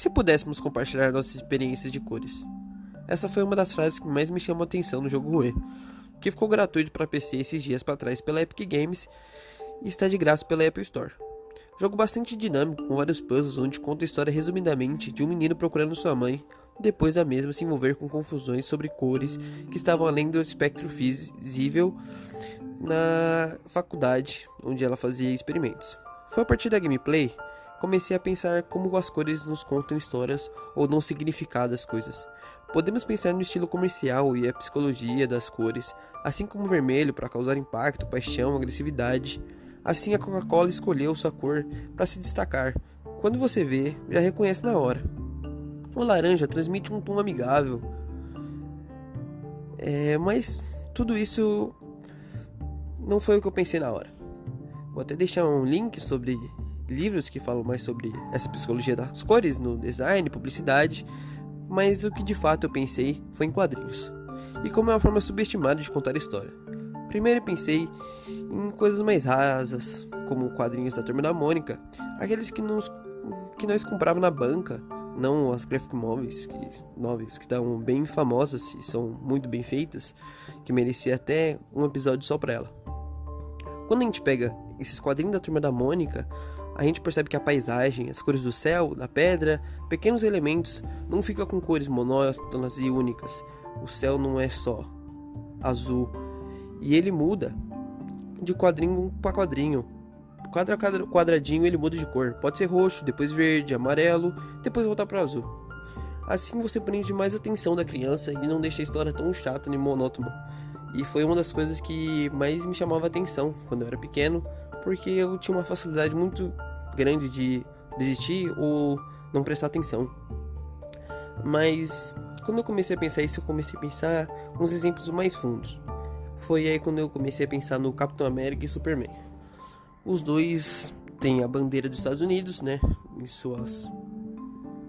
E se pudéssemos compartilhar nossas experiências de cores? Essa foi uma das frases que mais me chamou a atenção no jogo Rue, que ficou gratuito para PC esses dias para trás pela Epic Games e está de graça pela Apple Store. Jogo bastante dinâmico, com vários puzzles, onde conta a história resumidamente de um menino procurando sua mãe, depois da mesma se envolver com confusões sobre cores que estavam além do espectro visível na faculdade onde ela fazia experimentos. Foi a partir da gameplay comecei a pensar como as cores nos contam histórias ou dão significado às coisas. Podemos pensar no estilo comercial e a psicologia das cores, assim como o vermelho para causar impacto, paixão, agressividade. Assim a Coca-Cola escolheu sua cor para se destacar. Quando você vê, já reconhece na hora. O laranja transmite um tom amigável. É, mas tudo isso não foi o que eu pensei na hora. Vou até deixar um link sobre livros que falam mais sobre essa psicologia das cores no design, publicidade, mas o que de fato eu pensei foi em quadrinhos. E como é uma forma subestimada de contar história. Primeiro pensei em coisas mais rasas, como quadrinhos da Turma da Mônica, aqueles que, nos, que nós comprávamos na banca, não as graphic novels que, novels que estão bem famosas e são muito bem feitas, que merecia até um episódio só para ela. Quando a gente pega esses quadrinhos da Turma da Mônica, a gente percebe que a paisagem, as cores do céu, da pedra, pequenos elementos, não ficam com cores monótonas e únicas. O céu não é só azul. E ele muda de quadrinho para quadrinho. Cada quadradinho ele muda de cor. Pode ser roxo, depois verde, amarelo, depois voltar para azul. Assim você prende mais atenção da criança e não deixa a história tão chata nem monótona. E foi uma das coisas que mais me chamava atenção quando eu era pequeno, porque eu tinha uma facilidade muito grande de desistir ou não prestar atenção. Mas quando eu comecei a pensar isso, eu comecei a pensar uns exemplos mais fundos. Foi aí quando eu comecei a pensar no Capitão América e Superman. Os dois têm a bandeira dos Estados Unidos, né, em suas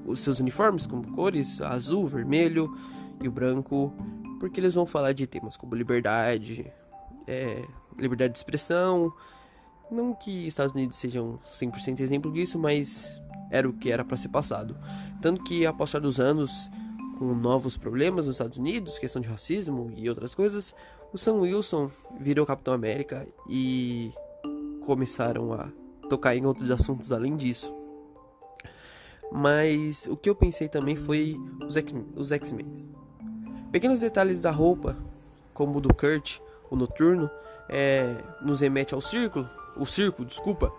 os seus uniformes como cores azul, vermelho e o branco, porque eles vão falar de temas como liberdade, é, liberdade de expressão, não que Estados Unidos sejam 100% exemplo disso, mas era o que era para ser passado. Tanto que, ao passar dos anos, com novos problemas nos Estados Unidos, questão de racismo e outras coisas, o Sam Wilson virou Capitão América e começaram a tocar em outros assuntos além disso. Mas o que eu pensei também foi os X-Men. Pequenos detalhes da roupa, como o do Kurt, o noturno, é, nos remete ao círculo, o circo, desculpa,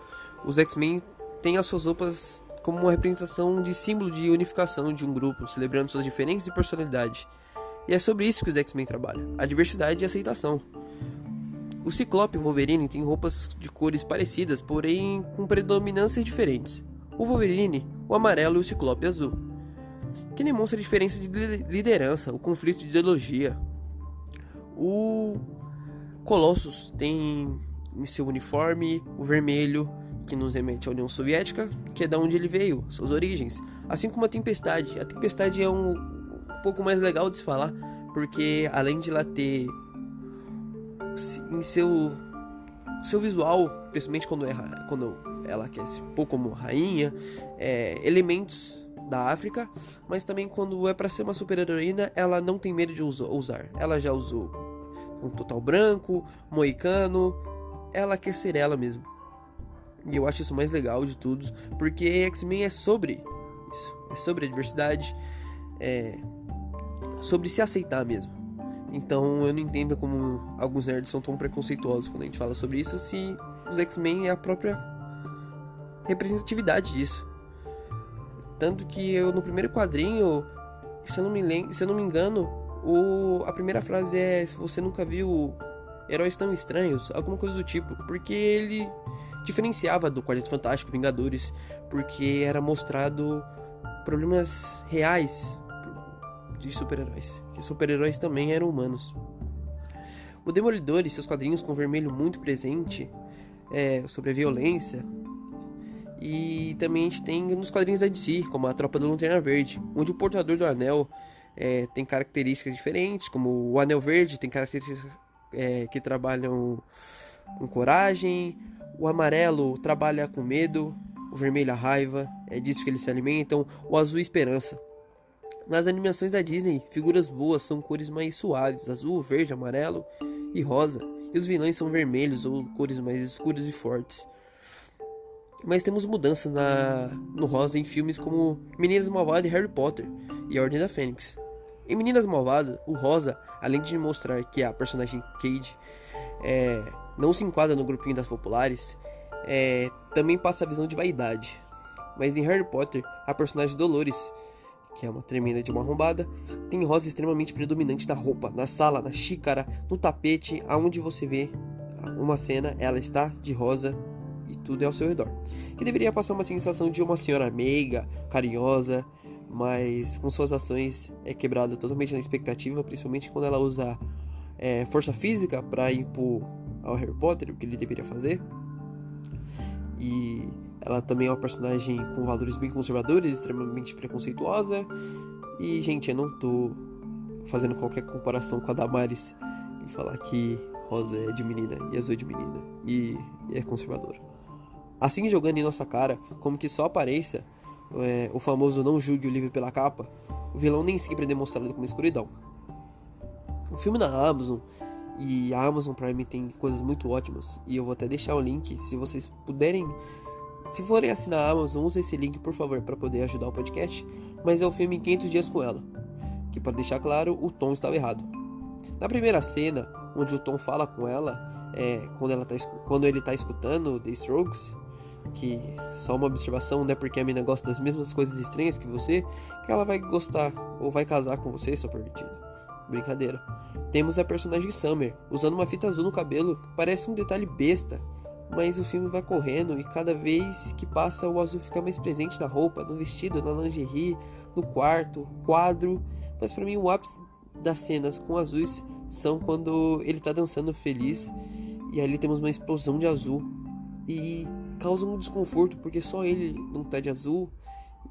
os X-Men têm as suas roupas como uma representação de símbolo de unificação de um grupo, celebrando suas diferenças e personalidade. E é sobre isso que os X-Men trabalham: a diversidade e a aceitação. O Ciclope e o Wolverine têm roupas de cores parecidas, porém com predominâncias diferentes. O Wolverine, o amarelo e o Ciclope azul, que demonstra a diferença de liderança, o conflito de ideologia. O Colossus tem em seu uniforme o vermelho, que nos remete à União Soviética, que é da onde ele veio, suas origens. Assim como a Tempestade. A Tempestade é um, um pouco mais legal de se falar, porque além de ela ter em seu seu visual, principalmente quando, é, quando ela quer se pôr como rainha, é, elementos da África, mas também quando é para ser uma super-heroína, ela não tem medo de usar. Ela já usou um total branco, moicano, ela quer ser ela mesmo. E eu acho isso mais legal de tudo, porque X-Men é sobre isso, é sobre a diversidade, é sobre se aceitar mesmo. Então eu não entendo como alguns nerds são tão preconceituosos quando a gente fala sobre isso, se os X-Men é a própria representatividade disso. Tanto que eu no primeiro quadrinho, se eu não me, se eu não me engano, o, a primeira frase é: Se você nunca viu heróis tão estranhos, alguma coisa do tipo, porque ele diferenciava do Quarteto Fantástico, Vingadores, porque era mostrado problemas reais de super-heróis, que super-heróis também eram humanos. O Demolidor e seus quadrinhos com vermelho muito presente é, sobre a violência. E também a gente tem nos quadrinhos da DC, como a Tropa da Lanterna Verde, onde o portador do anel é, tem características diferentes, como o anel verde tem características é, que trabalham com coragem, o amarelo trabalha com medo, o vermelho a raiva, é disso que eles se alimentam, o azul esperança. Nas animações da Disney, figuras boas são cores mais suaves, azul, verde, amarelo e rosa, e os vilões são vermelhos ou cores mais escuras e fortes. Mas temos mudanças no rosa em filmes como Meninas Malvadas e Harry Potter e A Ordem da Fênix. Em Meninas Malvadas, o rosa, além de mostrar que a personagem Cade é, não se enquadra no grupinho das populares, é, também passa a visão de vaidade. Mas em Harry Potter, a personagem Dolores que é uma tremenda de uma arrombada, tem rosa extremamente predominante na roupa, na sala, na xícara, no tapete, aonde você vê uma cena, ela está de rosa e tudo é ao seu redor. Que deveria passar uma sensação de uma senhora meiga, carinhosa, mas com suas ações é quebrada totalmente na expectativa, principalmente quando ela usa é, força física para impor ao Harry Potter o que ele deveria fazer. E ela também é uma personagem com valores bem conservadores, extremamente preconceituosa. E, gente, eu não tô fazendo qualquer comparação com a Damares e falar que rosa é de menina e azul é de menina e, é conservadora. Assim jogando em nossa cara, como que só apareça é, o famoso não julgue o livro pela capa, o vilão nem sempre é demonstrado como escuridão. O filme na Amazon e a Amazon Prime tem coisas muito ótimas e eu vou até deixar o link se vocês puderem se forem assinar a Amazon, use esse link por favor para poder ajudar o podcast, mas é o filme 500 dias com ela, que para deixar claro, o Tom estava errado. Na primeira cena, onde o Tom fala com ela, é, quando, ela tá, quando ele está escutando The Strokes, que só uma observação, não é porque a mina gosta das mesmas coisas estranhas que você, que ela vai gostar ou vai casar com você, seu permitido. Brincadeira. Temos a personagem Summer, usando uma fita azul no cabelo, parece um detalhe besta, mas o filme vai correndo e cada vez que passa o azul fica mais presente na roupa, no vestido, na lingerie, no quarto, quadro. Mas para mim o ápice das cenas com azuis são quando ele tá dançando feliz e ali temos uma explosão de azul e causa um desconforto porque só ele não tá de azul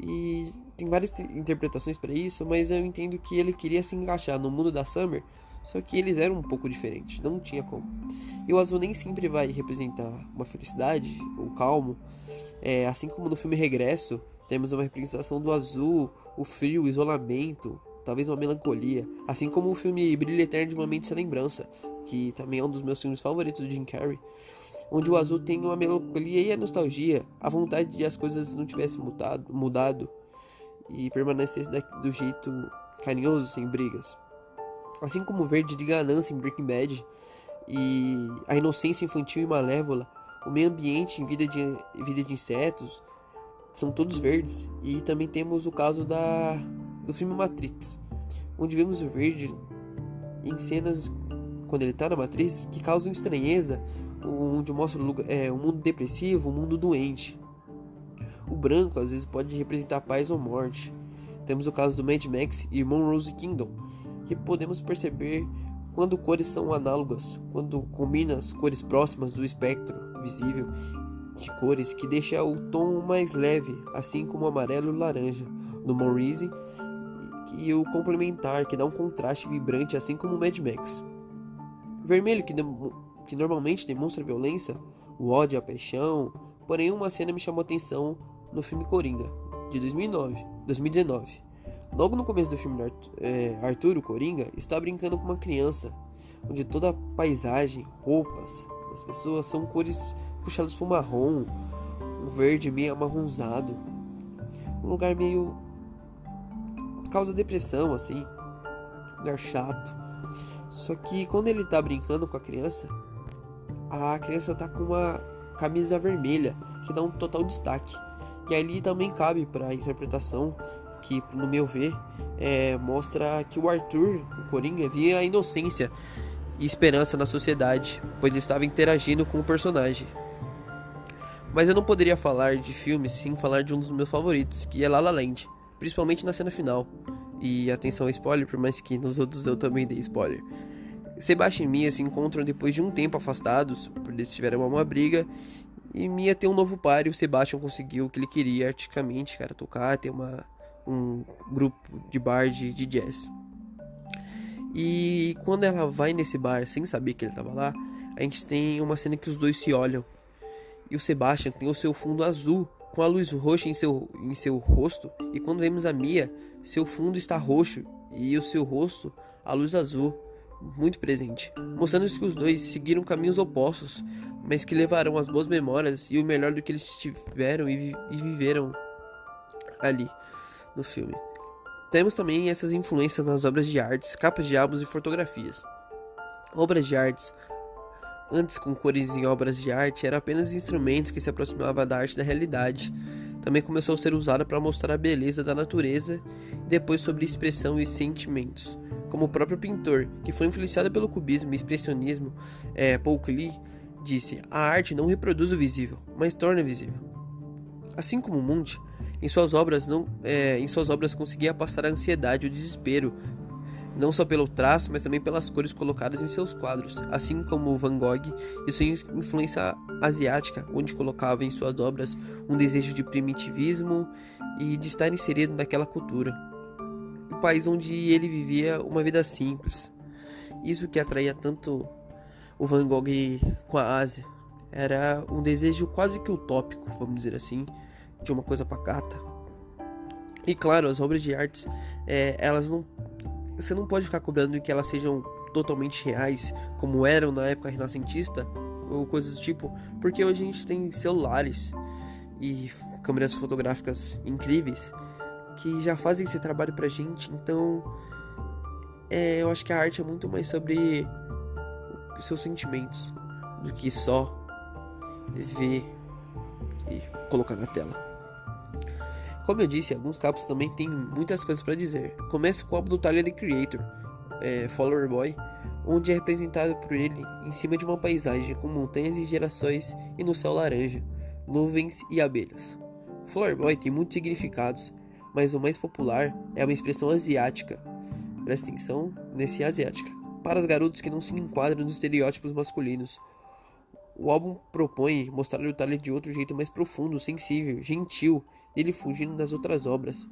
e tem várias interpretações para isso, mas eu entendo que ele queria se encaixar no mundo da Summer só que eles eram um pouco diferentes, não tinha como. E o azul nem sempre vai representar uma felicidade ou calmo. É, assim como no filme Regresso, temos uma representação do azul, o frio, o isolamento, talvez uma melancolia. Assim como o filme Brilho Eterno de uma Mente Sem Lembrança, que também é um dos meus filmes favoritos do Jim Carrey. Onde o azul tem uma melancolia e a nostalgia, a vontade de as coisas não tivessem mudado, mudado e permanecesse do jeito carinhoso, sem brigas. Assim como o verde de ganância em Breaking Bad e a inocência infantil e malévola, o meio ambiente em vida de, vida de insetos são todos verdes. E também temos o caso da, do filme Matrix, onde vemos o verde em cenas quando ele está na matriz que causam estranheza, onde mostra é, um mundo depressivo, um mundo doente. O branco às vezes pode representar paz ou morte. Temos o caso do Mad Max e Rose Kingdom, que podemos perceber quando cores são análogas, quando combina as cores próximas do espectro visível de cores que deixa o tom mais leve, assim como o amarelo e laranja no Monrise e o complementar que dá um contraste vibrante, assim como o Mad Max. Vermelho que, que normalmente demonstra violência, o ódio, a paixão, porém uma cena me chamou a atenção no filme Coringa de 2009, 2019 Logo no começo do filme, é, Arthur, o Coringa, está brincando com uma criança, onde toda a paisagem, roupas das pessoas são cores puxadas para o marrom, um verde meio amarronzado, um lugar meio causa depressão assim, um lugar chato. Só que quando ele está brincando com a criança, a criança está com uma camisa vermelha que dá um total destaque. E ali também cabe para interpretação que, no meu ver, é, mostra que o Arthur, o Coringa, via a inocência e esperança na sociedade, pois estava interagindo com o personagem. Mas eu não poderia falar de filme sem falar de um dos meus favoritos, que é La La Land, principalmente na cena final. E atenção ao spoiler, por mais que nos outros eu também dei spoiler. Sebastião e Mia se encontram depois de um tempo afastados, por eles tiveram uma briga, e Mia tem um novo par e o Sebastian conseguiu o que ele queria artisticamente, cara, tocar, ter uma um grupo de bar de, de jazz. E quando ela vai nesse bar sem saber que ele estava lá, a gente tem uma cena que os dois se olham. E o Sebastian tem o seu fundo azul com a luz roxa em seu, em seu rosto, e quando vemos a Mia, seu fundo está roxo e o seu rosto a luz azul, muito presente, mostrando que os dois seguiram caminhos opostos, mas que levarão as boas memórias e o melhor do que eles tiveram e, vi e viveram ali no filme. Temos também essas influências nas obras de artes, capas de álbuns e fotografias. Obras de artes antes com cores em obras de arte, eram apenas instrumentos que se aproximavam da arte da realidade. Também começou a ser usada para mostrar a beleza da natureza e depois sobre expressão e sentimentos. Como o próprio pintor, que foi influenciado pelo cubismo e expressionismo, é, Paul Klee, disse: a arte não reproduz o visível, mas torna visível. Assim como Munch, em suas obras não, é, em suas obras conseguia passar a ansiedade, o desespero, não só pelo traço, mas também pelas cores colocadas em seus quadros, assim como Van Gogh e sua influência asiática, onde colocava em suas obras um desejo de primitivismo e de estar inserido naquela cultura. País onde ele vivia uma vida simples. Isso que atraía tanto o Van Gogh com a Ásia. Era um desejo quase que utópico, vamos dizer assim, de uma coisa pacata. E claro, as obras de artes, é, elas não você não pode ficar cobrando que elas sejam totalmente reais, como eram na época renascentista, ou coisas do tipo, porque hoje a gente tem celulares e câmeras fotográficas incríveis que já fazem esse trabalho pra gente, então é, eu acho que a arte é muito mais sobre seus sentimentos do que só ver e colocar na tela. Como eu disse, alguns capos também têm muitas coisas para dizer. Começa com o álbum do Tyler The Creator, é, Follower Boy, onde é representado por ele em cima de uma paisagem com montanhas e gerações e no céu laranja, nuvens e abelhas. Flower Boy tem muitos significados, mas o mais popular é uma expressão asiática. Presta atenção nesse asiática. Para os garotos que não se enquadram nos estereótipos masculinos, o álbum propõe mostrar o Tyler de outro jeito mais profundo, sensível, gentil, ele fugindo das outras obras.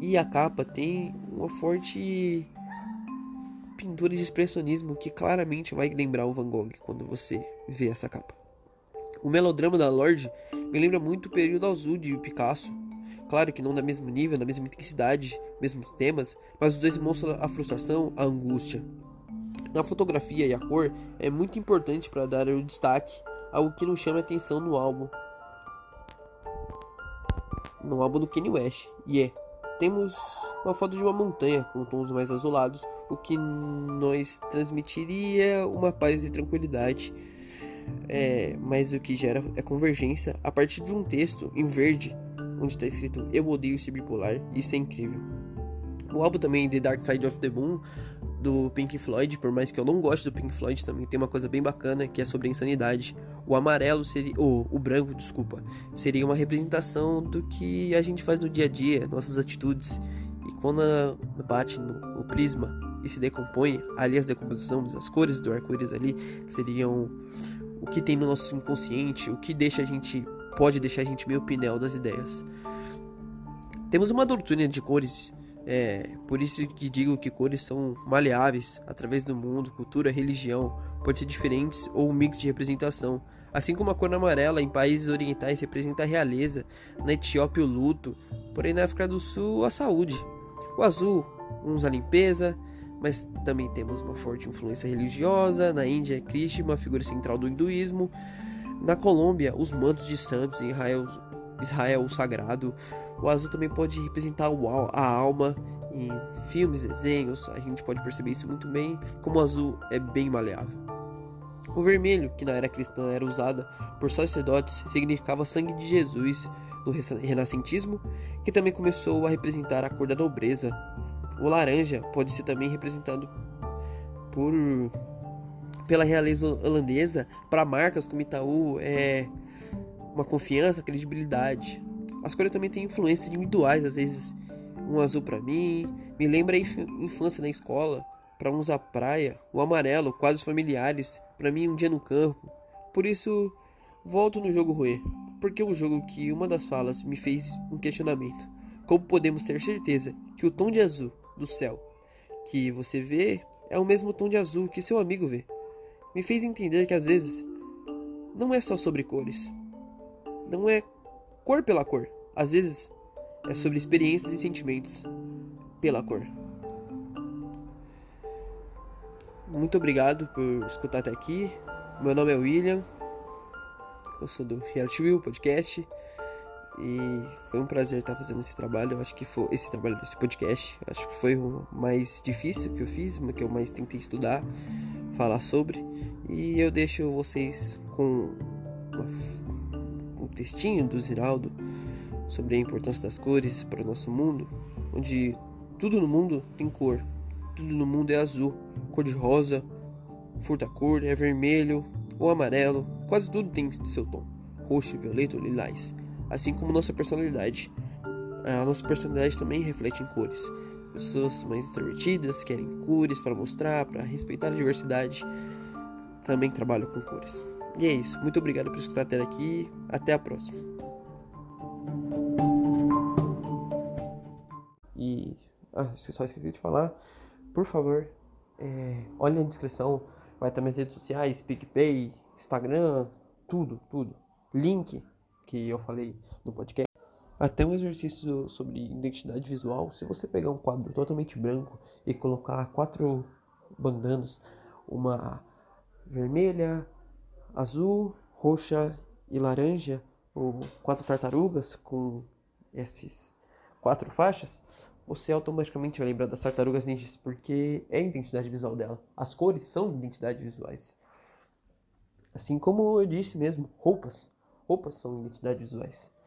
E a capa tem uma forte pintura de expressionismo que claramente vai lembrar o Van Gogh quando você vê essa capa. O melodrama da Lorde me lembra muito o período azul de Picasso. Claro que não da mesmo nível, da mesma intensidade, mesmos temas, mas os dois mostram a frustração, a angústia. Na fotografia e a cor é muito importante para dar o destaque ao que nos chama a atenção no álbum. No álbum do Kanye West. E é, temos uma foto de uma montanha com tons mais azulados, o que nos transmitiria uma paz e tranquilidade. É, mas o que gera é convergência a partir de um texto em verde, onde está escrito Eu odeio ser bipolar, isso é incrível. O álbum também The Dark Side of the Moon do Pink Floyd, por mais que eu não goste do Pink Floyd, também tem uma coisa bem bacana que é sobre a insanidade. O amarelo seria, ou o branco, desculpa, seria uma representação do que a gente faz no dia a dia, nossas atitudes. E quando bate no, no prisma e se decompõe, ali as decomposições, as cores do arco-íris ali seriam o que tem no nosso inconsciente, o que deixa a gente pode deixar a gente meio pinel das ideias. Temos uma doutrina de cores é por isso que digo que cores são maleáveis através do mundo, cultura, religião, pode ser diferentes ou um mix de representação. Assim como a cor amarela em países orientais representa a realeza, na Etiópia o luto, porém na África do Sul a saúde. O azul, uns a limpeza, mas também temos uma forte influência religiosa. Na Índia, é Krishna, figura central do hinduísmo. Na Colômbia, os mantos de santos, em Israel, Israel sagrado. O azul também pode representar a alma em filmes, desenhos, a gente pode perceber isso muito bem, como o azul é bem maleável. O vermelho, que na era cristã era usada por sacerdotes, significava sangue de Jesus no renascentismo, que também começou a representar a cor da nobreza. O laranja pode ser também representado por pela realeza holandesa para marcas como Itaú, é, uma confiança, credibilidade. As cores também têm influências individuais, às vezes um azul para mim, me lembra a infância na escola, para uns a praia, o amarelo, quadros familiares, para mim um dia no campo. Por isso, volto no jogo Rue, porque é um jogo que uma das falas me fez um questionamento. Como podemos ter certeza que o tom de azul do céu que você vê é o mesmo tom de azul que seu amigo vê? Me fez entender que às vezes não é só sobre cores, não é cor pela cor. Às vezes é sobre experiências e sentimentos pela cor. Muito obrigado por escutar até aqui. Meu nome é William. Eu sou do Reality Will Podcast. E foi um prazer estar fazendo esse trabalho. Eu acho que foi esse trabalho desse podcast. Acho que foi o mais difícil que eu fiz, que eu mais tentei estudar, falar sobre. E eu deixo vocês com um textinho do Ziraldo sobre a importância das cores para o nosso mundo, onde tudo no mundo tem cor, tudo no mundo é azul, cor de rosa, furta-cor, é vermelho ou amarelo, quase tudo tem seu tom, roxo, violeta ou lilás, assim como nossa personalidade. A nossa personalidade também reflete em cores. Pessoas mais extrovertidas querem cores para mostrar, para respeitar a diversidade, também trabalham com cores. E é isso. Muito obrigado por escutar até aqui. Até a próxima. E. Ah, só esqueci de falar. Por favor, é, olhe na descrição. Vai estar minhas redes sociais, PicPay, Instagram, tudo, tudo. Link que eu falei no podcast. Até um exercício sobre identidade visual. Se você pegar um quadro totalmente branco e colocar quatro bandanas, uma vermelha, azul, roxa e laranja, ou quatro tartarugas com esses quatro faixas, você automaticamente vai lembrar das tartarugas ninjas, porque é a identidade visual dela. As cores são identidades visuais. Assim como eu disse mesmo, roupas. Roupas são identidades visuais.